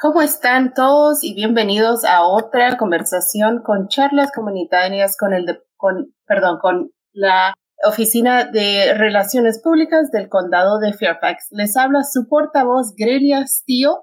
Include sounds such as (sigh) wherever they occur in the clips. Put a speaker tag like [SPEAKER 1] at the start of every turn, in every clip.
[SPEAKER 1] ¿Cómo están todos y bienvenidos a otra conversación con charlas comunitarias con el con perdón, con la Oficina de Relaciones Públicas del Condado de Fairfax. Les habla su portavoz Grelia Steele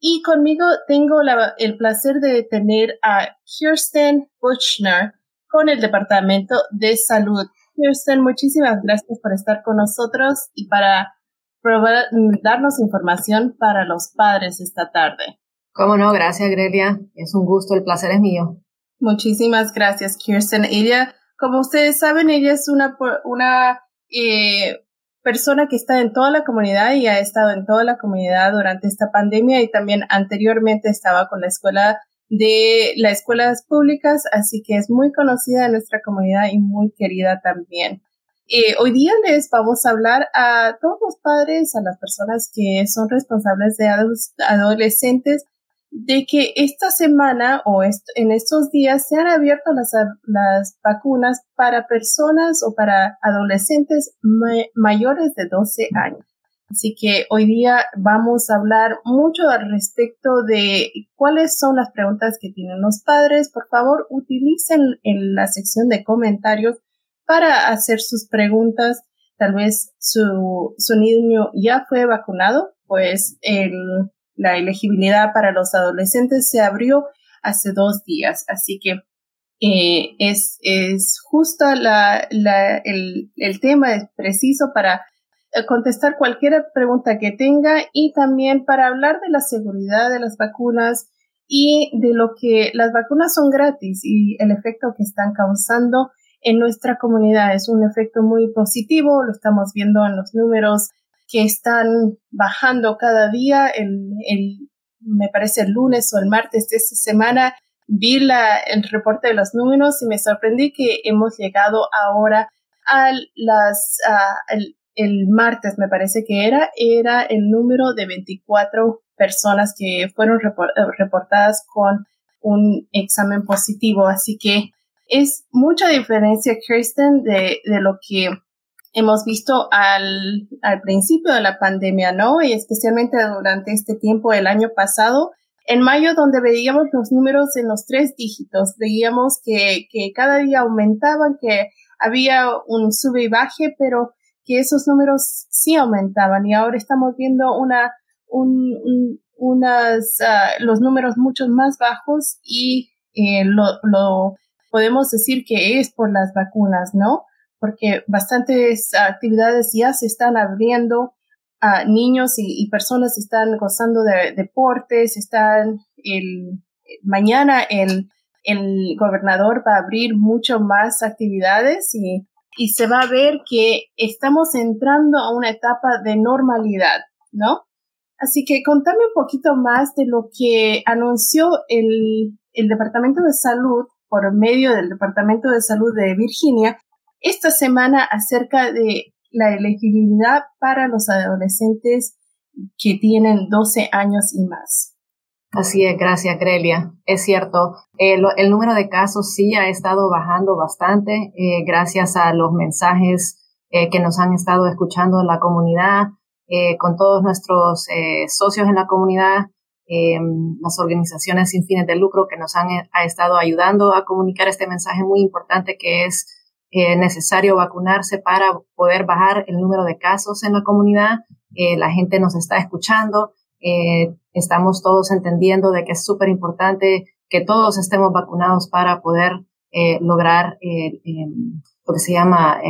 [SPEAKER 1] y conmigo tengo el placer de tener a Kirsten Buchner con el Departamento de Salud. Kirsten, muchísimas gracias por estar con nosotros y para probar, darnos información para los padres esta tarde.
[SPEAKER 2] Cómo no, gracias Grelia. Es un gusto, el placer es mío.
[SPEAKER 1] Muchísimas gracias, Kirsten. Ella, como ustedes saben, ella es una, una eh, persona que está en toda la comunidad y ha estado en toda la comunidad durante esta pandemia y también anteriormente estaba con la escuela de las escuelas públicas, así que es muy conocida en nuestra comunidad y muy querida también. Eh, hoy día les vamos a hablar a todos los padres, a las personas que son responsables de adolescentes de que esta semana o en estos días se han abierto las, las vacunas para personas o para adolescentes mayores de 12 años. Así que hoy día vamos a hablar mucho al respecto de cuáles son las preguntas que tienen los padres. Por favor, utilicen en la sección de comentarios para hacer sus preguntas. Tal vez su, su niño ya fue vacunado, pues el, la elegibilidad para los adolescentes se abrió hace dos días, así que eh, es, es justo la, la, el, el tema es preciso para eh, contestar cualquier pregunta que tenga y también para hablar de la seguridad de las vacunas y de lo que las vacunas son gratis y el efecto que están causando en nuestra comunidad. Es un efecto muy positivo, lo estamos viendo en los números que están bajando cada día. El, el, me parece el lunes o el martes de esta semana vi la, el reporte de los números y me sorprendí que hemos llegado ahora a las, el, el, martes me parece que era, era el número de 24 personas que fueron reportadas con un examen positivo. Así que es mucha diferencia, Kirsten, de, de lo que hemos visto al, al principio de la pandemia, ¿no? Y especialmente durante este tiempo el año pasado, en mayo, donde veíamos los números en los tres dígitos, veíamos que, que cada día aumentaban, que había un sube y baje, pero que esos números sí aumentaban y ahora estamos viendo una, un, unas, uh, los números mucho más bajos y eh, lo, lo podemos decir que es por las vacunas, ¿no? Porque bastantes actividades ya se están abriendo, a niños y, personas están gozando de deportes, están el, mañana el, el gobernador va a abrir mucho más actividades y, y se va a ver que estamos entrando a una etapa de normalidad, ¿no? Así que contame un poquito más de lo que anunció el, el Departamento de Salud por medio del Departamento de Salud de Virginia esta semana acerca de la elegibilidad para los adolescentes que tienen 12 años y más.
[SPEAKER 2] Así es, gracias, Grelia. Es cierto, el, número de casos sí ha estado bajando bastante eh, gracias a los mensajes eh, que nos han estado escuchando en la comunidad, eh, con todos nuestros socios en la comunidad, las organizaciones sin fines de lucro que nos han ha estado ayudando a comunicar este mensaje muy importante que es eh, necesario vacunarse para poder bajar el número de casos en la comunidad. Eh, la gente nos está escuchando. Eh, estamos todos entendiendo de que es súper importante que todos estemos vacunados para poder lograr lo que se llama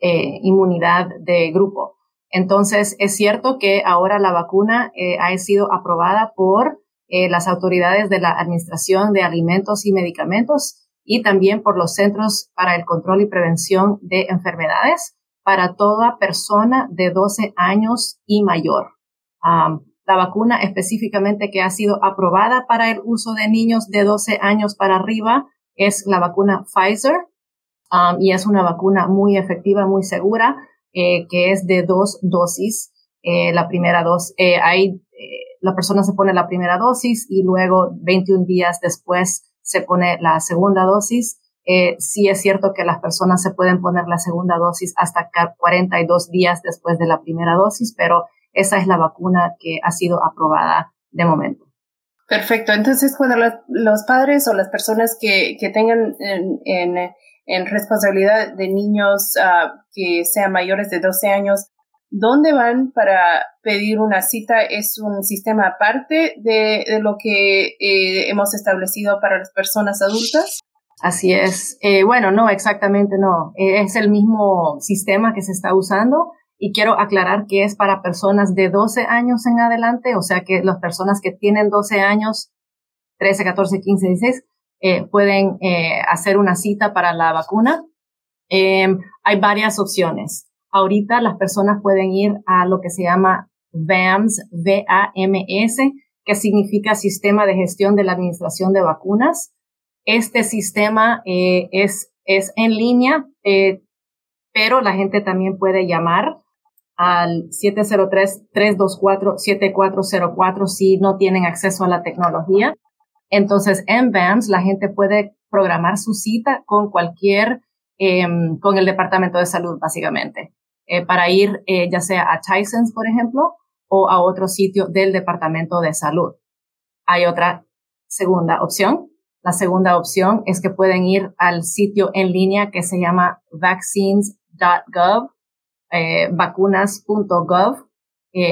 [SPEAKER 2] inmunidad de grupo. Entonces, es cierto que ahora la vacuna ha sido aprobada por las autoridades de la Administración de Alimentos y Medicamentos y también por los Centros para el Control y Prevención de Enfermedades para toda persona de 12 años y mayor. la vacuna específicamente que ha sido aprobada para el uso de niños de 12 años para arriba es la vacuna Pfizer y es una vacuna muy efectiva, muy segura, eh, que es de dos dosis. Eh, la primera dosis, eh, ahí la persona se pone la primera dosis y luego 21 días después se pone la segunda dosis. Eh, sí es cierto que las personas se pueden poner la segunda dosis hasta 42 días después de la primera dosis, pero esa es la vacuna que ha sido aprobada de momento.
[SPEAKER 1] Perfecto. Entonces, cuando los padres o las personas que, que tengan en, en, en, responsabilidad de niños uh, que sean mayores de 12 años, ¿dónde van para pedir una cita? ¿Es un sistema aparte de, lo que eh, hemos establecido para las personas adultas?
[SPEAKER 2] Así es. Eh, bueno, no, exactamente no. Eh, es el mismo sistema que se está usando y quiero aclarar que es para personas de 12 años en adelante, o sea que las personas que tienen 12 años, 13, 14, 15, 16, eh, pueden hacer una cita para la vacuna. Hay varias opciones. Ahorita las personas pueden ir a lo que se llama VAMS, V-A-M-S, que significa Sistema de Gestión de la Administración de Vacunas. Este sistema eh, es, es en línea, eh, pero la gente también puede llamar al 703-324-7404 si no tienen acceso a la tecnología. Entonces, en VAMS la gente puede programar su cita con cualquier, em, con el Departamento de Salud, básicamente, eh, para ir eh, ya sea a Tyson's, por ejemplo, o a otro sitio del Departamento de Salud. Hay otra segunda opción. La segunda opción es que pueden ir al sitio en línea que se llama vaccines.gov eh, vacunas.gov.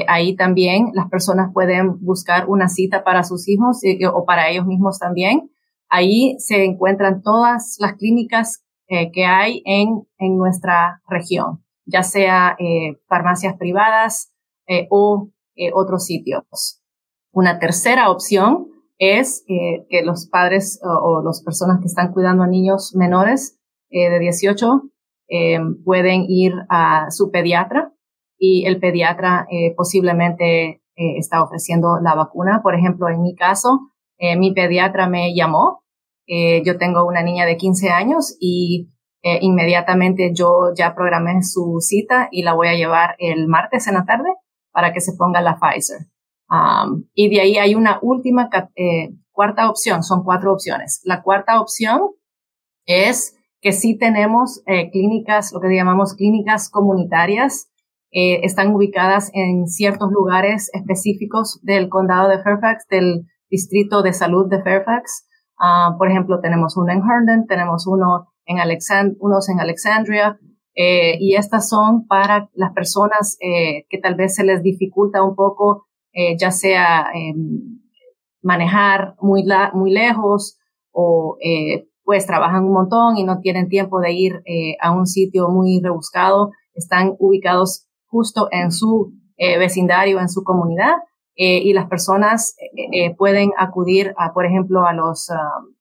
[SPEAKER 2] Ahí también las personas pueden buscar una cita para sus hijos o para ellos mismos también. Ahí se encuentran todas las clínicas que hay en, en nuestra región, ya sea farmacias privadas o otros sitios. Una tercera opción es que los padres o, o las personas que están cuidando a niños menores de 18 eh, pueden ir a su pediatra y el pediatra eh, posiblemente eh, está ofreciendo la vacuna. Por ejemplo, en mi caso, eh, mi pediatra me llamó. Eh, yo tengo una niña de 15 años y eh, inmediatamente yo ya programé su cita y la voy a llevar el martes en la tarde para que se ponga la Pfizer. Um, y de ahí hay una última cuarta opción, son cuatro opciones. La cuarta opción es que sí tenemos eh, clínicas, lo que llamamos clínicas comunitarias, eh, están ubicadas en ciertos lugares específicos del condado de Fairfax, del distrito de salud de Fairfax. Uh, por ejemplo, tenemos uno en Herndon, tenemos uno en Alexand unos en Alexandria, eh, y estas son para las personas eh, que tal vez se les dificulta un poco, eh, ya sea em, manejar muy, la, muy lejos o eh, pues trabajan un montón y no tienen tiempo de ir eh, a un sitio muy rebuscado, están ubicados justo en su eh, vecindario, en su comunidad, y las personas pueden acudir a, por ejemplo, a los um,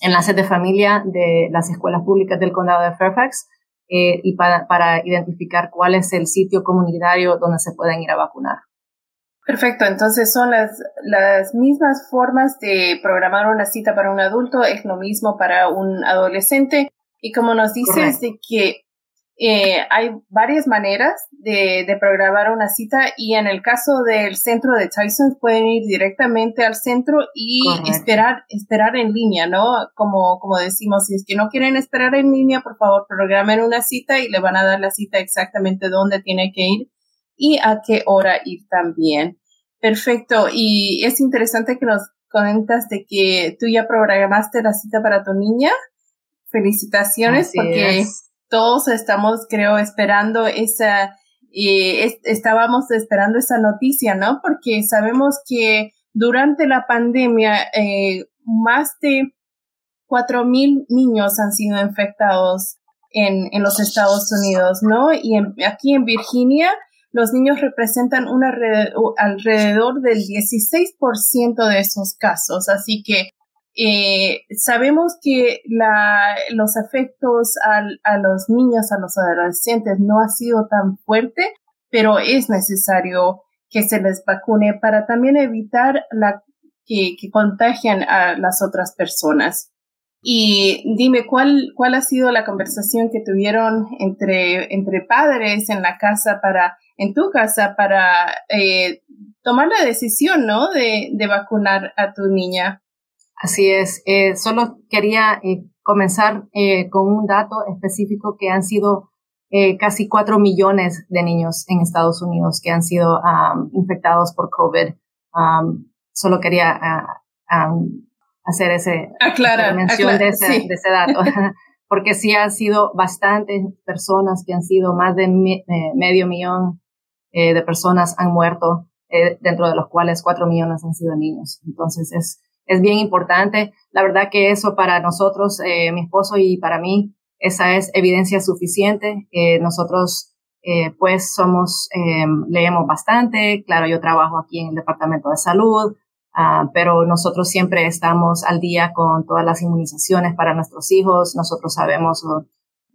[SPEAKER 2] enlaces de familia de las escuelas públicas del condado de Fairfax eh, y para, para identificar cuál es el sitio comunitario donde se pueden ir a vacunar.
[SPEAKER 1] Perfecto, entonces son las, las mismas formas de programar una cita para un adulto, es lo mismo para un adolescente. Y como nos dices de que eh, hay varias maneras de, de, programar una cita y en el caso del centro de Tyson pueden ir directamente al centro y Correcto. esperar esperar en línea, ¿no? Como como decimos, si es que no quieren esperar en línea, por favor, programen una cita y le van a dar la cita exactamente dónde tiene que ir y a qué hora ir también. Perfecto. Y es interesante que nos comentas de que tú ya programaste la cita para tu niña. Felicitaciones Así porque es. Todos estamos, creo, esperando esa, eh, es, estábamos esperando esa noticia, ¿no? Porque sabemos que durante la pandemia eh, más de cuatro mil niños han sido infectados en, en los Estados Unidos, ¿no? Y en, aquí en Virginia los niños representan un alrededor del 16% de esos casos. Así que eh, sabemos que los efectos al, a los niños, a los adolescentes no ha sido tan fuerte, pero es necesario que se les vacune para también evitar que, que contagian a las otras personas. Y dime, ¿cuál, ¿cuál ha sido la conversación que tuvieron entre, padres en la casa para en tu casa para eh, tomar la decisión, ¿no? De, vacunar a tu niña.
[SPEAKER 2] Así es. Eh, solo quería eh, comenzar eh, con un dato específico que han sido eh, casi cuatro millones de niños en Estados Unidos que han sido um, infectados por COVID. Um, solo quería uh, hacer ese
[SPEAKER 1] mención
[SPEAKER 2] de, ese, de ese dato. (laughs) porque sí han sido bastantes personas que han sido más de eh, medio millón eh, de personas han muerto, eh, dentro de los cuales cuatro millones han sido niños. Entonces es, es bien importante. La verdad que eso para nosotros, mi esposo y para mí, esa es evidencia suficiente. nosotros pues somos, leemos bastante. Claro, yo trabajo aquí en el Departamento de Salud. Ah, pero nosotros siempre estamos al día con todas las inmunizaciones para nuestros hijos. Nosotros sabemos,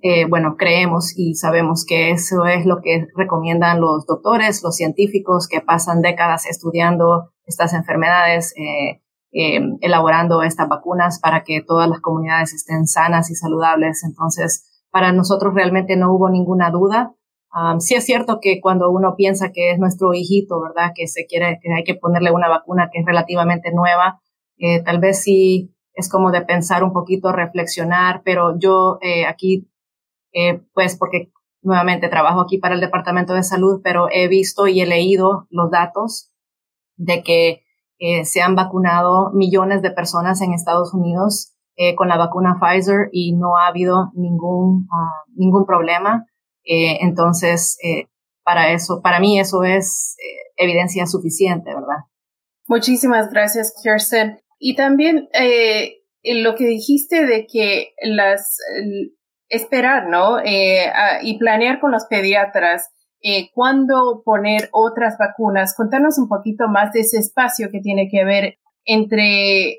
[SPEAKER 2] eh, bueno, creemos y sabemos que eso es lo que recomiendan los doctores, los científicos que pasan décadas estudiando estas enfermedades, eh, eh, elaborando estas vacunas para que todas las comunidades estén sanas y saludables. Entonces, para nosotros realmente no hubo ninguna duda sí es cierto que cuando uno piensa que es nuestro hijito, ¿verdad? Que se quiere, que hay que ponerle una vacuna que es relativamente nueva, eh, tal vez sí es como de pensar un poquito, reflexionar, pero yo eh, aquí, eh, pues porque nuevamente trabajo aquí para el Departamento de Salud, pero he visto y he leído los datos de que se han vacunado millones de personas en Estados Unidos con la vacuna Pfizer y no ha habido ningún, ah, ningún problema. Eh, entonces, eh, para eso, para mí eso es eh, evidencia suficiente, ¿verdad?
[SPEAKER 1] Muchísimas gracias, Kirsten. Y también lo que dijiste de que las esperar, ¿no? y planear con los pediatras cuándo poner otras vacunas. Contanos un poquito más de ese espacio que tiene que ver entre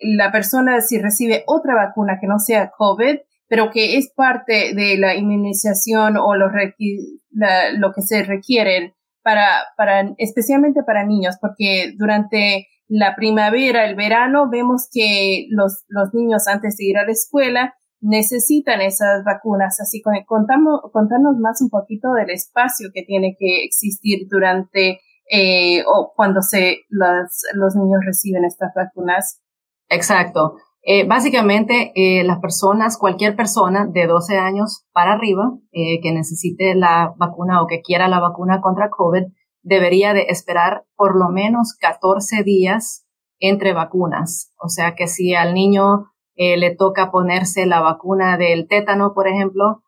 [SPEAKER 1] la persona si recibe otra vacuna que no sea COVID pero que es parte de la inmunización o lo, lo que se requiere para, para, especialmente para niños, porque durante la primavera, el verano, vemos que los, los niños antes de ir a la escuela necesitan esas vacunas. Así que contamos, contanos más un poquito del espacio que tiene que existir durante eh, o cuando se, los, los niños reciben estas vacunas.
[SPEAKER 2] Exacto. Eh, básicamente, eh, las personas, cualquier persona de 12 años para arriba eh, que necesite la vacuna o que quiera la vacuna contra COVID debería de esperar por lo menos 14 días entre vacunas. O sea que si al niño le toca ponerse la vacuna del tétano, por ejemplo,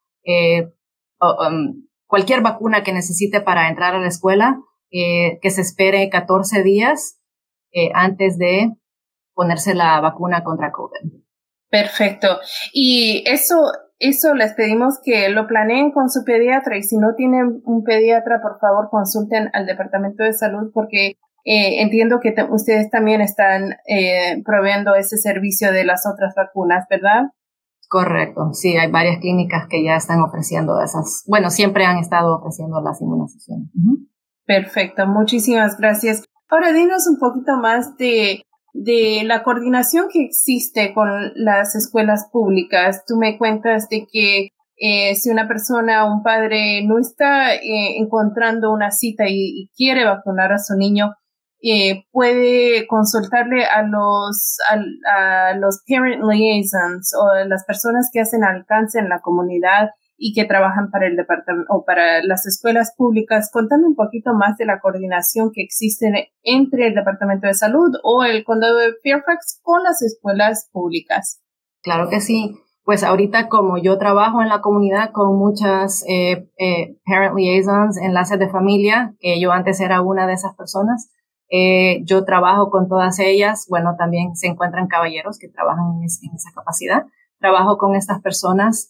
[SPEAKER 2] um, cualquier vacuna que necesite para entrar a la escuela, que se espere 14 días antes de ponerse la vacuna contra COVID.
[SPEAKER 1] Perfecto. Y eso, eso les pedimos que lo planeen con su pediatra y si no tienen un pediatra, por favor consulten al Departamento de Salud porque eh, entiendo que ustedes también están eh, proveyendo ese servicio de las otras vacunas, ¿verdad?
[SPEAKER 2] Correcto, sí, hay varias clínicas que ya están ofreciendo esas, bueno, siempre han estado ofreciendo las inmunizaciones.
[SPEAKER 1] Perfecto, muchísimas gracias. Ahora dinos un poquito más de de la coordinación que existe con las escuelas públicas. Tú me cuentas de que eh, si una persona, un padre no está eh, encontrando una cita y, quiere vacunar a su niño, eh, puede consultarle a los, a, los parent liaisons o las personas que hacen alcance en la comunidad y que trabajan para el departamento o para las escuelas públicas. Contame un poquito más de la coordinación que existe entre el Departamento de Salud o el Condado de Fairfax con las escuelas públicas.
[SPEAKER 2] Claro que sí. Pues ahorita como yo trabajo en la comunidad con muchas eh, eh, parent liaisons, enlaces de familia, que yo antes era una de esas personas, eh, yo trabajo con todas ellas. Bueno, también se encuentran caballeros que trabajan en, esa capacidad. Trabajo con estas personas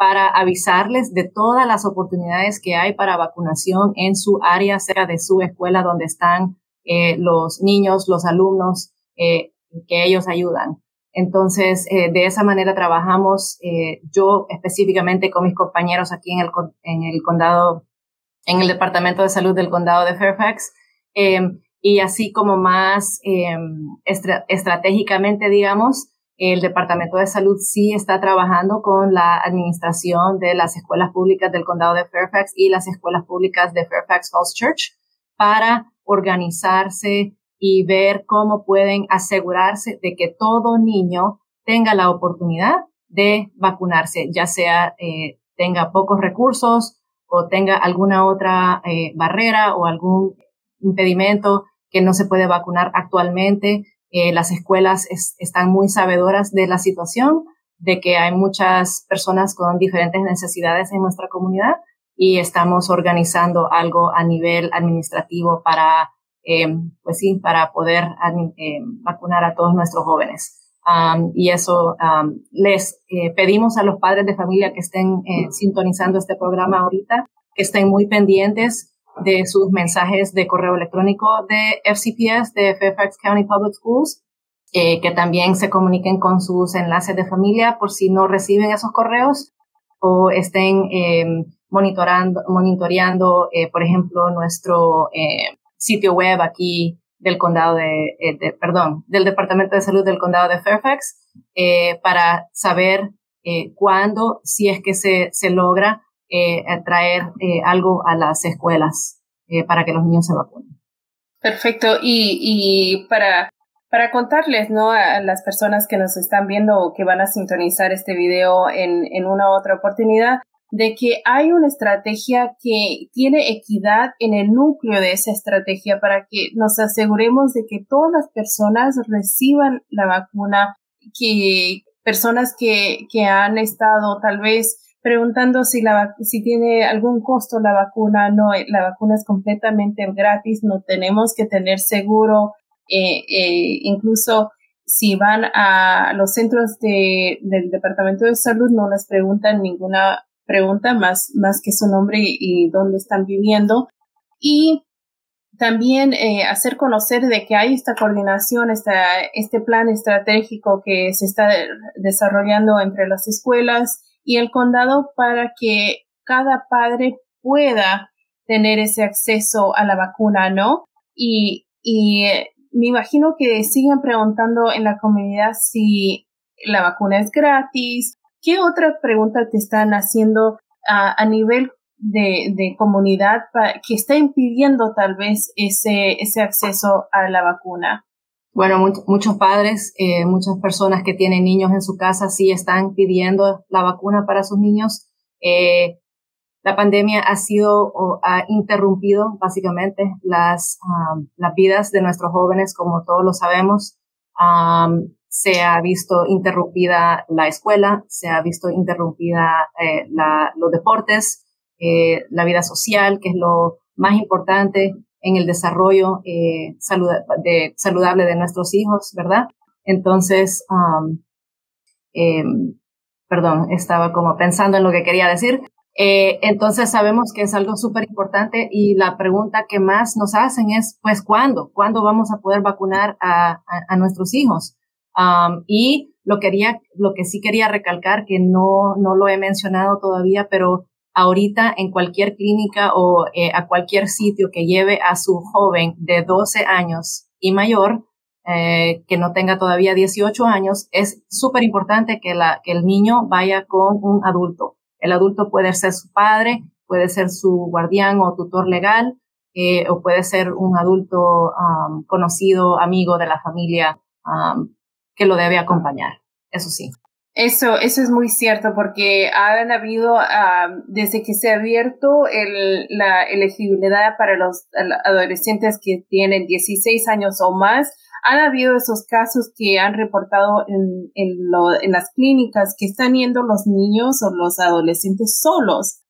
[SPEAKER 2] para avisarles de todas las oportunidades que hay para vacunación en su área, cerca de su escuela donde están eh, los niños, los alumnos eh, que ellos ayudan. Entonces, eh, de esa manera trabajamos yo específicamente con mis compañeros aquí en el, en el condado, en el Departamento de Salud del condado de Fairfax. Em, y así como más em, estratégicamente, digamos, el Departamento de Salud sí está trabajando con la administración de las escuelas públicas del condado de Fairfax y las escuelas públicas de Fairfax Falls Church para organizarse y ver cómo pueden asegurarse de que todo niño tenga la oportunidad de vacunarse, ya sea eh, tenga pocos recursos o tenga alguna otra eh, barrera o algún impedimento que no se puede vacunar actualmente. Eh, las escuelas están muy sabedoras de la situación, de que hay muchas personas con diferentes necesidades en nuestra comunidad y estamos organizando algo a nivel administrativo para, eh, pues sí, para poder eh, vacunar a todos nuestros jóvenes. Y eso les pedimos a los padres de familia que estén sintonizando este programa ahorita, que estén muy pendientes de sus mensajes de correo electrónico de FCPS, de Fairfax County Public Schools, que también se comuniquen con sus enlaces de familia por si no reciben esos correos o estén monitorando, monitoreando, eh, por ejemplo, nuestro eh, sitio web aquí del condado de, eh, perdón, del Departamento de Salud del condado de Fairfax, para saber cuándo, si es que se, se logra traer algo a las escuelas para que los niños se vacunen.
[SPEAKER 1] Perfecto. Y, y para, para contarles, ¿no? A las personas que nos están viendo o que van a sintonizar este video en, en una otra oportunidad, de que hay una estrategia que tiene equidad en el núcleo de esa estrategia para que nos aseguremos de que todas las personas reciban la vacuna, que personas que, que han estado tal vez preguntando si la si tiene algún costo la vacuna, no, la vacuna es completamente gratis, no tenemos que tener seguro, eh, eh, incluso si van a los centros de, del Departamento de Salud no les preguntan ninguna pregunta más, más que su nombre y, dónde están viviendo. Y también eh, hacer conocer de que hay esta coordinación, esta, este plan estratégico que se está desarrollando entre las escuelas y el condado para que cada padre pueda tener ese acceso a la vacuna, ¿no? Y, y eh, me imagino que sigan preguntando en la comunidad si la vacuna es gratis ¿Qué otra pregunta te están haciendo a, nivel de, comunidad que está impidiendo tal vez ese, ese acceso a la vacuna?
[SPEAKER 2] Bueno, muchos padres, eh, muchas personas que tienen niños en su casa sí están pidiendo la vacuna para sus niños. Eh, la pandemia ha sido o ha interrumpido básicamente las, um, las vidas de nuestros jóvenes, como todos lo sabemos. Um, se ha visto interrumpida la escuela, se ha visto interrumpida eh, los deportes, la vida social, que es lo más importante en el desarrollo eh, de, saludable de nuestros hijos, ¿verdad? Entonces, um, em, perdón, estaba como pensando en lo que quería decir. entonces sabemos que es algo súper importante y la pregunta que más nos hacen es, pues, ¿cuándo? ¿Cuándo vamos a poder vacunar a nuestros hijos? y lo quería, lo que sí quería recalcar, que no, no lo he mencionado todavía, pero ahorita en cualquier clínica o eh, a cualquier sitio que lleve a su joven de 12 años y mayor, eh, que no tenga todavía 18 años, es súper importante que, el niño vaya con un adulto. El adulto puede ser su padre, puede ser su guardián o tutor legal, eh, o puede ser un adulto conocido, amigo de la familia que lo debe acompañar, eso sí.
[SPEAKER 1] Eso, eso es muy cierto porque han habido, desde que se ha abierto el, la elegibilidad para los adolescentes que tienen 16 años o más, han habido esos casos que han reportado en, las clínicas que están yendo los niños o los adolescentes solos.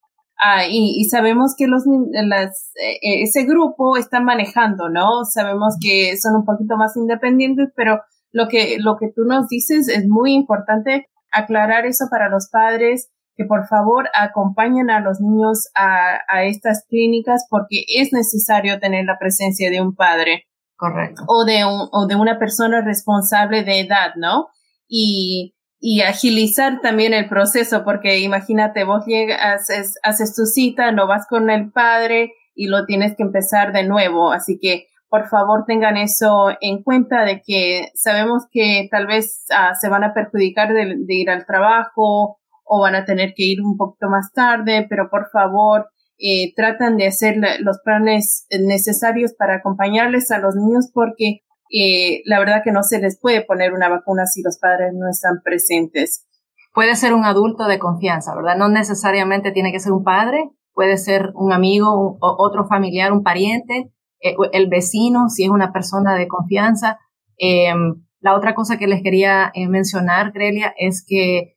[SPEAKER 1] Ah, y, y, sabemos que los, las, e, ese grupo está manejando, ¿no? Sabemos que son un poquito más independientes, pero lo que, lo que tú nos dices es muy importante aclarar eso para los padres, que por favor acompañen a los niños a, a estas clínicas porque es necesario tener la presencia de un padre.
[SPEAKER 2] Correcto.
[SPEAKER 1] O de, un, o de una persona responsable de edad, ¿no? Y, y agilizar también el proceso, porque imagínate, vos llegas, haces, haces tu cita, no vas con el padre y lo tienes que empezar de nuevo. Así que por favor tengan eso en cuenta de que sabemos que tal vez ah, se van a perjudicar de, ir al trabajo o van a tener que ir un poquito más tarde, pero por favor eh, tratan de hacer los planes necesarios para acompañarles a los niños porque eh, la verdad que no se les puede poner una vacuna si los padres no están presentes.
[SPEAKER 2] Puede ser un adulto de confianza, ¿verdad? No necesariamente tiene que ser un padre, puede ser un amigo, o otro familiar, un pariente, el vecino, si es una persona de confianza. Em, la otra cosa que les quería mencionar, Grelia, es que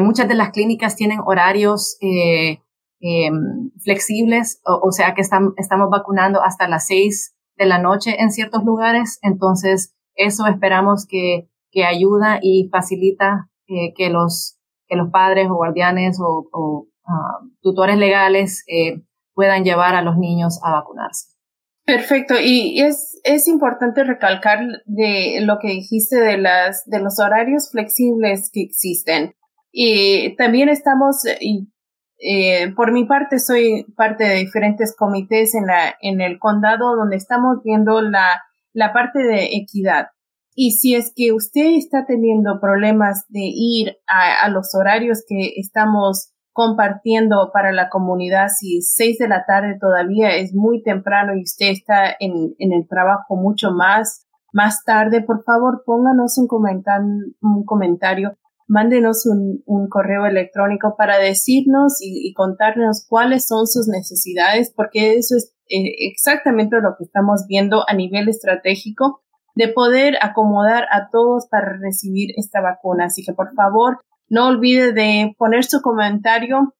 [SPEAKER 2] muchas de las clínicas tienen horarios em, flexibles, o, sea que estamos vacunando hasta las seis de la noche en ciertos lugares, entonces eso esperamos que, que ayuda y facilita eh, que, los, que los padres o guardianes o, ah, tutores legales eh, puedan llevar a los niños a vacunarse.
[SPEAKER 1] Perfecto, y es, es importante recalcar de lo que dijiste de, las, de los horarios flexibles que existen. Y también estamos, y eh, por mi parte, soy parte de diferentes comités en, la, en el condado donde estamos viendo la, la parte de equidad. Y si es que usted está teniendo problemas de ir a, a los horarios que estamos compartiendo para la comunidad, si seis de la tarde todavía es muy temprano y usted está en, en el trabajo mucho más, más tarde, por favor pónganos un, un comentario mándenos un, un, correo electrónico para decirnos y, contarnos cuáles son sus necesidades, porque eso es eh, exactamente lo que estamos viendo a nivel estratégico de poder acomodar a todos para recibir esta vacuna. Así que por favor, no olvide de poner su comentario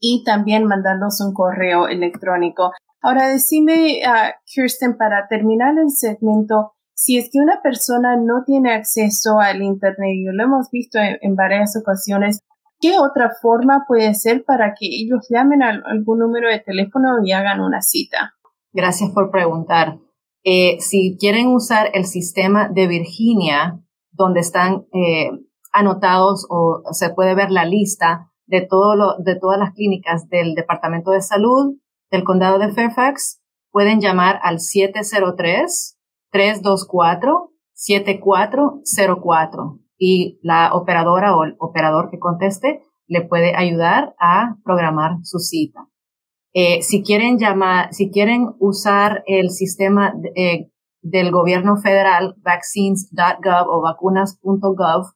[SPEAKER 1] y también mandarnos un correo electrónico. Ahora decime, uh, Kirsten, para terminar el segmento, si es que una persona no tiene acceso al Internet, y lo hemos visto en, varias ocasiones, ¿qué otra forma puede ser para que ellos llamen a algún número de teléfono y hagan una cita?
[SPEAKER 2] Gracias por preguntar. Eh, si quieren usar el sistema de Virginia, donde están eh, anotados o se puede ver la lista de, todo lo, de todas las clínicas del Departamento de Salud del Condado de Fairfax, pueden llamar al 703 324-7404 y la operadora o el operador que conteste le puede ayudar a programar su cita. Eh, si quieren llamar, si quieren usar el sistema eh, del gobierno federal, vaccines.gov o vacunas.gov,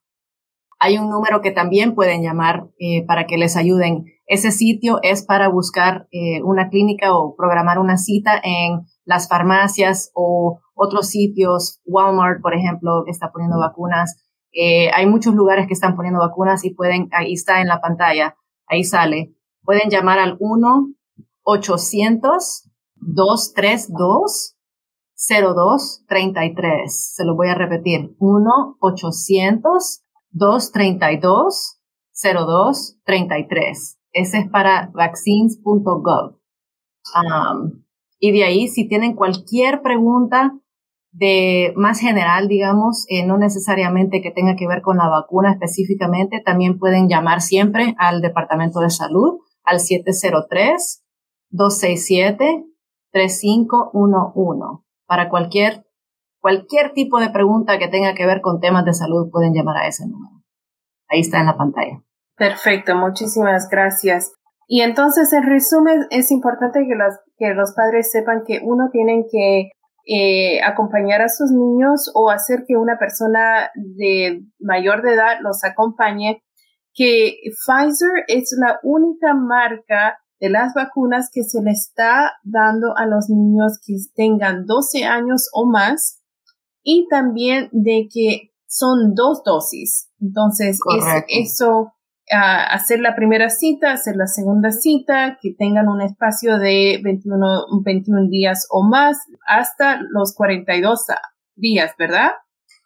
[SPEAKER 2] hay un número que también pueden llamar eh, para que les ayuden. Ese sitio es para buscar una clínica o programar una cita en las farmacias o otros sitios, Walmart, por ejemplo, que está poniendo vacunas. Eh, hay muchos lugares que están poniendo vacunas y pueden, ahí está en la pantalla, ahí sale. Pueden llamar al 1-800-232-0233. Se lo voy a repetir. 1-800-232-0233. Ese es para vaccines.gov. Um, y de ahí, si tienen cualquier pregunta de más general, digamos, eh, no necesariamente que tenga que ver con la vacuna específicamente, también pueden llamar siempre al Departamento de Salud al 703-267-3511. Para cualquier, cualquier tipo de pregunta que tenga que ver con temas de salud, pueden llamar a ese número. Ahí está en la pantalla.
[SPEAKER 1] Perfecto, muchísimas gracias. Y entonces, en resumen, es importante que, las, que los padres sepan que uno tienen que eh, acompañar a sus niños o hacer que una persona de mayor de edad los acompañe, que Pfizer es la única marca de las vacunas que se le está dando a los niños que tengan 12 años o más y también de que son dos dosis. Entonces, eso hacer la primera cita, hacer la segunda cita, que tengan un espacio de 21, 21 días o más hasta los 42 días, ¿verdad?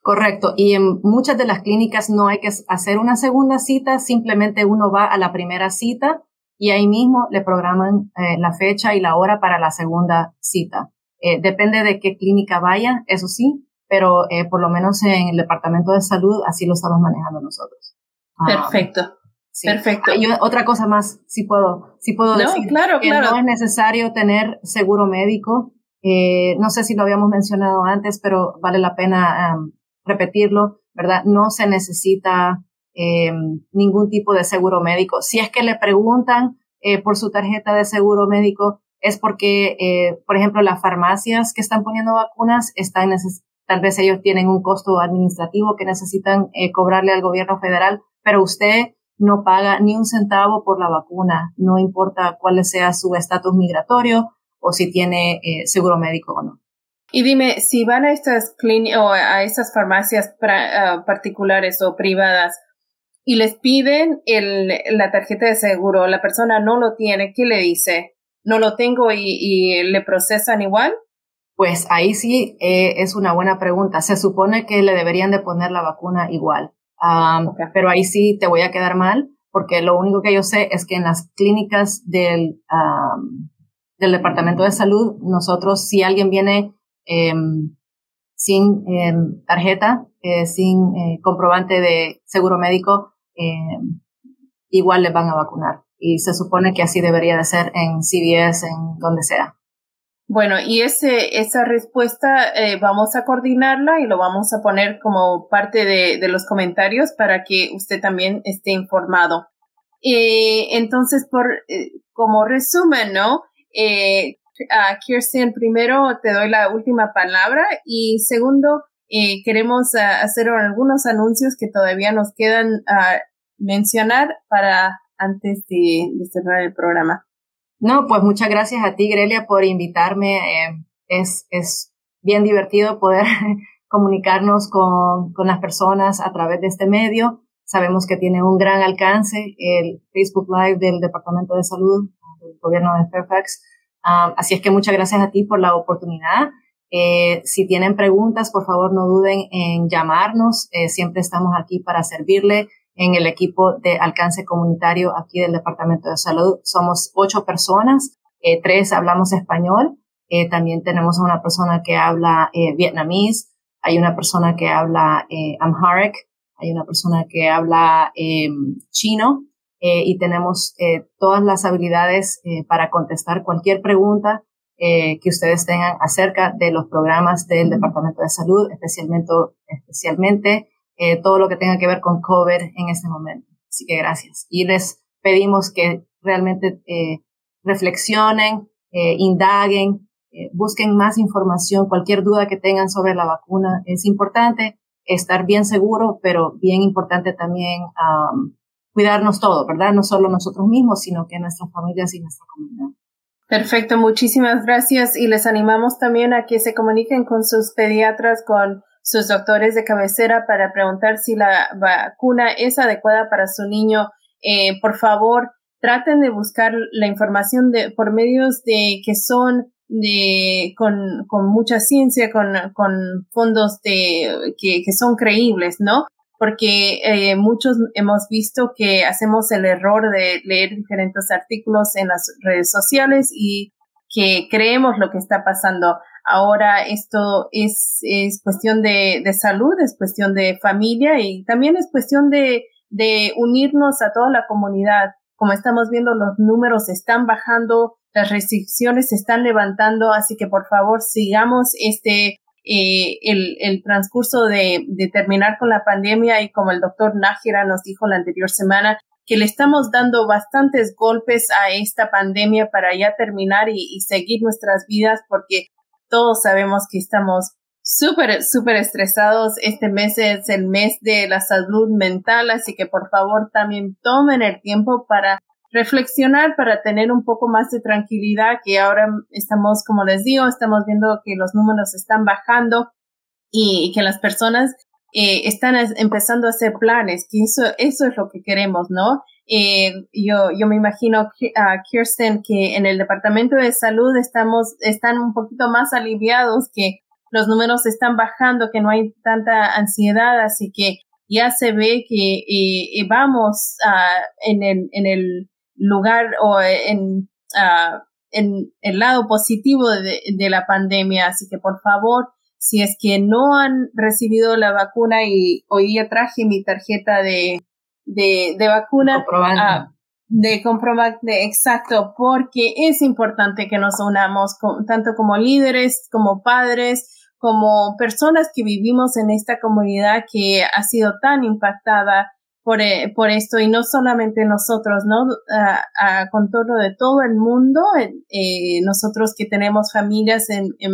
[SPEAKER 2] Correcto. Y en muchas de las clínicas no hay que hacer una segunda cita, simplemente uno va a la primera cita y ahí mismo le programan eh, la fecha y la hora para la segunda cita. Eh, depende de qué clínica vaya, eso sí, pero eh, por lo menos en el departamento de salud así lo estamos manejando nosotros.
[SPEAKER 1] Perfecto. Perfecto.
[SPEAKER 2] Y otra cosa más, si puedo, si puedo decir
[SPEAKER 1] claro,
[SPEAKER 2] que no es necesario tener seguro médico. Eh, no sé si lo habíamos mencionado antes, pero vale la pena repetirlo, ¿verdad? No se necesita em, ningún tipo de seguro médico. Si es que le preguntan eh, por su tarjeta de seguro médico, es porque, eh, por ejemplo, las farmacias que están poniendo vacunas están tal vez ellos tienen un costo administrativo que necesitan cobrarle al gobierno federal, pero usted no paga ni un centavo por la vacuna, no importa cuál sea su estatus migratorio o si tiene eh, seguro médico o no.
[SPEAKER 1] Y dime, si van a estas o a estas farmacias ah, particulares o privadas y les piden el, la tarjeta de seguro, la persona no lo tiene, ¿qué le dice? ¿No lo tengo y, le procesan igual?
[SPEAKER 2] Pues ahí sí eh, es una buena pregunta. Se supone que le deberían de poner la vacuna igual, pero ahí sí te voy a quedar mal porque lo único que yo sé es que en las clínicas del, del Departamento de Salud, nosotros, si alguien viene em, sin em, tarjeta, eh, sin eh, comprobante de seguro médico, em, igual le van a vacunar. Y se supone que así debería de ser en CVS, en donde sea.
[SPEAKER 1] Bueno, y ese, esa respuesta eh, vamos a coordinarla y lo vamos a poner como parte de, de los comentarios para que usted también esté informado. Eh, entonces, por, como resumen, ¿no? Eh, a Kirsten, primero te doy la última palabra y segundo, eh, queremos ah, hacer algunos anuncios que todavía nos quedan a mencionar para antes de, cerrar el programa.
[SPEAKER 2] No, pues muchas gracias a ti, Grelia, por invitarme. Eh, es, es bien divertido poder (laughs) comunicarnos con, con las personas a través de este medio. Sabemos que tiene un gran alcance el Facebook Live del Departamento de Salud del Gobierno de Fairfax así es que muchas gracias a ti por la oportunidad. Eh, si tienen preguntas, por favor no duden en llamarnos. Eh, siempre estamos aquí para servirle en el equipo de alcance comunitario aquí del Departamento de Salud. Somos ocho personas, eh, tres hablamos español. también tenemos una persona que habla vietnamés, hay una persona que habla amharic, hay una persona que habla em, chino eh, y tenemos eh, todas las habilidades eh, para contestar cualquier pregunta que ustedes tengan acerca de los programas del Departamento de Salud, especialmente, especialmente todo lo que tenga que ver con COVID en este momento. Así que gracias. Y les pedimos que realmente reflexionen, indaguen, busquen más información, cualquier duda que tengan sobre la vacuna. Es importante estar bien seguro, pero bien importante también cuidarnos todo, ¿verdad? No solo nosotros mismos, sino que nuestras familias y nuestra comunidad.
[SPEAKER 1] Perfecto, muchísimas gracias y les animamos también a que se comuniquen con sus pediatras, con sus doctores de cabecera para preguntar si la vacuna es adecuada para su niño. Eh, por favor, traten de buscar la información de, por medios de que son de, con, con mucha ciencia, con, con fondos de, que, que son creíbles, ¿no? porque eh, muchos hemos visto que hacemos el error de leer diferentes artículos en las redes sociales y que creemos lo que está pasando. Ahora esto es, es cuestión de, de salud, es cuestión de familia y también es cuestión de, de unirnos a toda la comunidad. Como estamos viendo, los números están bajando, las restricciones se están levantando, así que por favor sigamos este eh, el, el, transcurso de, de, terminar con la pandemia y como el doctor Nájera nos dijo la anterior semana, que le estamos dando bastantes golpes a esta pandemia para ya terminar y, y seguir nuestras vidas porque todos sabemos que estamos súper, súper estresados. Este mes es el mes de la salud mental, así que por favor también tomen el tiempo para reflexionar para tener un poco más de tranquilidad, que ahora estamos, como les digo, estamos viendo que los números están bajando y que las personas eh, están empezando a hacer planes, que eso, eso es lo que queremos, ¿no? Eh, yo, yo me imagino a Kirsten que en el departamento de salud estamos, están un poquito más aliviados, que los números están bajando, que no hay tanta ansiedad, así que ya se ve que eh, vamos en el, en el lugar o en, uh, en el lado positivo de, de, la pandemia. Así que por favor, si es que no han recibido la vacuna y hoy día traje mi tarjeta de, de, de vacuna. Uh, de comprobante, exacto, porque es importante que nos unamos tanto como líderes, como padres, como personas que vivimos en esta comunidad que ha sido tan impactada por, eh, por esto y no solamente nosotros, ¿no? A, contorno de todo el mundo, eh, nosotros que tenemos familias en, en,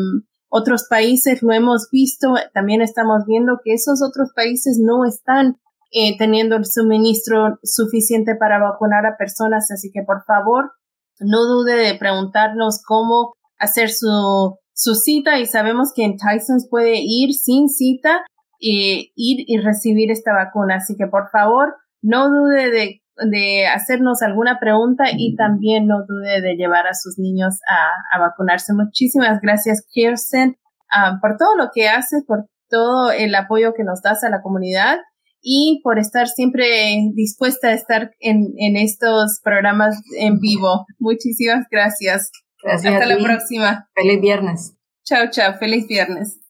[SPEAKER 1] otros países lo hemos visto, también estamos viendo que esos otros países no están eh, teniendo el suministro suficiente para vacunar a personas, así que por favor no dude de preguntarnos cómo hacer su su cita y sabemos que en Tyson's puede ir sin cita y ir y recibir esta vacuna. Así que por favor, no dude de, de hacernos alguna pregunta y también no dude de llevar a sus niños a, a vacunarse. Muchísimas gracias, Kirsten, um, por todo lo que haces, por todo el apoyo que nos das a la comunidad y por estar siempre dispuesta a estar en, en estos programas en vivo. Muchísimas gracias.
[SPEAKER 2] Gracias.
[SPEAKER 1] Hasta la próxima.
[SPEAKER 2] Feliz viernes.
[SPEAKER 1] Chao, chao. Feliz viernes.